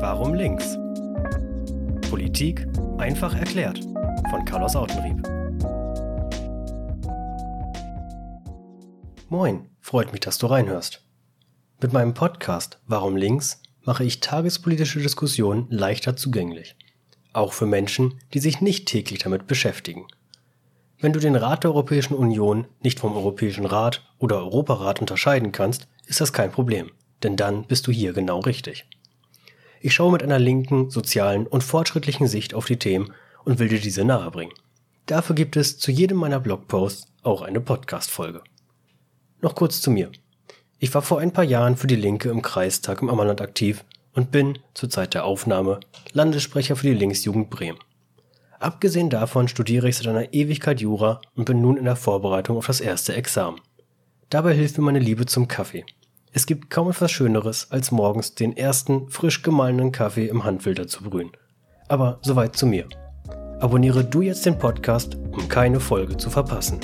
Warum links? Politik einfach erklärt von Carlos Autenrieb. Moin, freut mich, dass du reinhörst. Mit meinem Podcast Warum links mache ich tagespolitische Diskussionen leichter zugänglich. Auch für Menschen, die sich nicht täglich damit beschäftigen. Wenn du den Rat der Europäischen Union nicht vom Europäischen Rat oder Europarat unterscheiden kannst, ist das kein Problem, denn dann bist du hier genau richtig. Ich schaue mit einer linken, sozialen und fortschrittlichen Sicht auf die Themen und will dir diese nahebringen. Dafür gibt es zu jedem meiner Blogposts auch eine Podcast-Folge. Noch kurz zu mir. Ich war vor ein paar Jahren für die Linke im Kreistag im Ammerland aktiv und bin, zur Zeit der Aufnahme, Landessprecher für die Linksjugend Bremen. Abgesehen davon studiere ich seit einer Ewigkeit Jura und bin nun in der Vorbereitung auf das erste Examen. Dabei hilft mir meine Liebe zum Kaffee. Es gibt kaum etwas Schöneres, als morgens den ersten frisch gemahlenen Kaffee im Handfilter zu brühen. Aber soweit zu mir. Abonniere du jetzt den Podcast, um keine Folge zu verpassen.